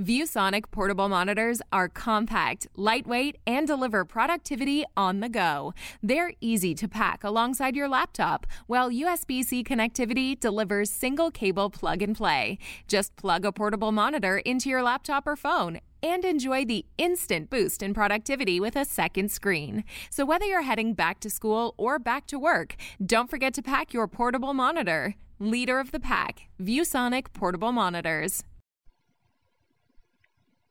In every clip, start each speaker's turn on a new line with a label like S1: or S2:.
S1: ViewSonic portable monitors are compact, lightweight, and deliver productivity on the go. They're easy to pack alongside your laptop, while USB C connectivity delivers single cable plug and play. Just plug a portable monitor into your laptop or phone and enjoy the instant boost in productivity with a second screen. So, whether you're heading back to school or back to work, don't forget to pack your portable monitor. Leader of the pack, ViewSonic portable monitors.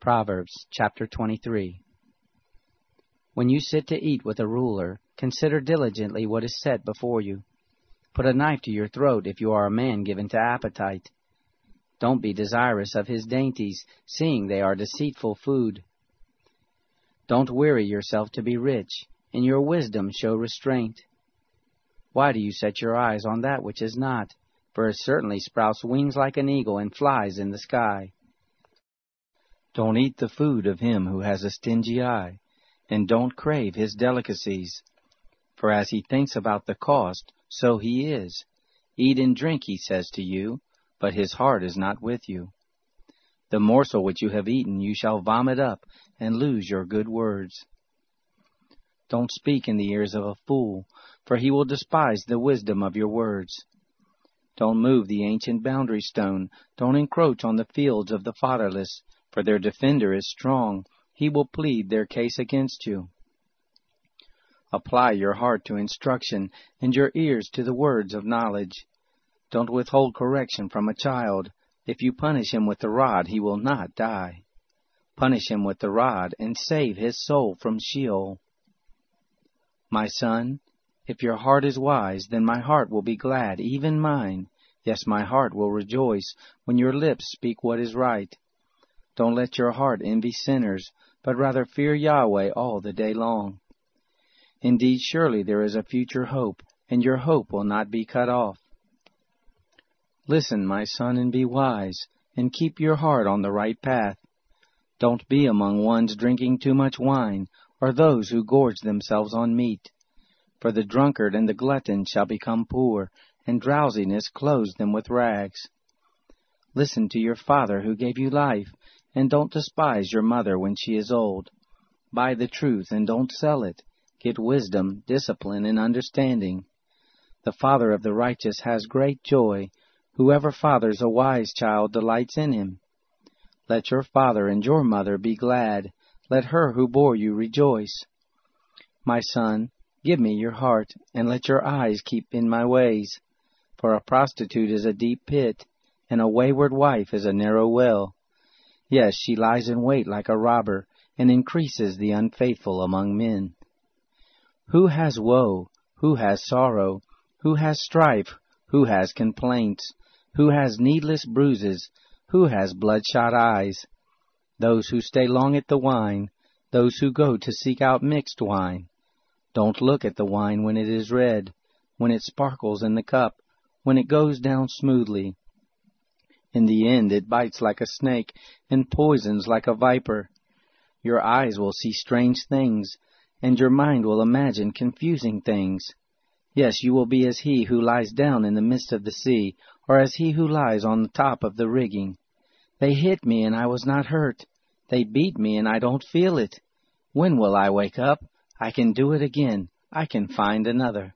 S2: Proverbs chapter 23 When you sit to eat with a ruler, consider diligently what is set before you. Put a knife to your throat if you are a man given to appetite. Don't be desirous of his dainties, seeing they are deceitful food. Don't weary yourself to be rich. In your wisdom show restraint. Why do you set your eyes on that which is not? For it certainly sprouts wings like an eagle and flies in the sky. Don't eat the food of him who has a stingy eye, and don't crave his delicacies. For as he thinks about the cost, so he is. Eat and drink, he says to you, but his heart is not with you. The morsel which you have eaten you shall vomit up, and lose your good words. Don't speak in the ears of a fool, for he will despise the wisdom of your words. Don't move the ancient boundary stone, don't encroach on the fields of the fatherless, for their defender is strong. He will plead their case against you. Apply your heart to instruction, and your ears to the words of knowledge. Don't withhold correction from a child. If you punish him with the rod, he will not die. Punish him with the rod, and save his soul from Sheol. My son, if your heart is wise, then my heart will be glad, even mine. Yes, my heart will rejoice when your lips speak what is right. Don't let your heart envy sinners, but rather fear Yahweh all the day long. Indeed, surely there is a future hope, and your hope will not be cut off. Listen, my son, and be wise, and keep your heart on the right path. Don't be among ones drinking too much wine, or those who gorge themselves on meat. For the drunkard and the glutton shall become poor, and drowsiness clothes them with rags. Listen to your father who gave you life, and don't despise your mother when she is old. Buy the truth and don't sell it. Get wisdom, discipline, and understanding. The father of the righteous has great joy. Whoever fathers a wise child delights in him. Let your father and your mother be glad. Let her who bore you rejoice. My son, give me your heart, and let your eyes keep in my ways. For a prostitute is a deep pit, and a wayward wife is a narrow well. Yes, she lies in wait like a robber, and increases the unfaithful among men. Who has woe? Who has sorrow? Who has strife? Who has complaints? Who has needless bruises? Who has bloodshot eyes? Those who stay long at the wine, those who go to seek out mixed wine. Don't look at the wine when it is red, when it sparkles in the cup, when it goes down smoothly, in the end it bites like a snake and poisons like a viper. Your eyes will see strange things, and your mind will imagine confusing things. Yes, you will be as he who lies down in the midst of the sea, or as he who lies on the top of the rigging. They hit me and I was not hurt. They beat me and I don't feel it. When will I wake up? I can do it again. I can find another.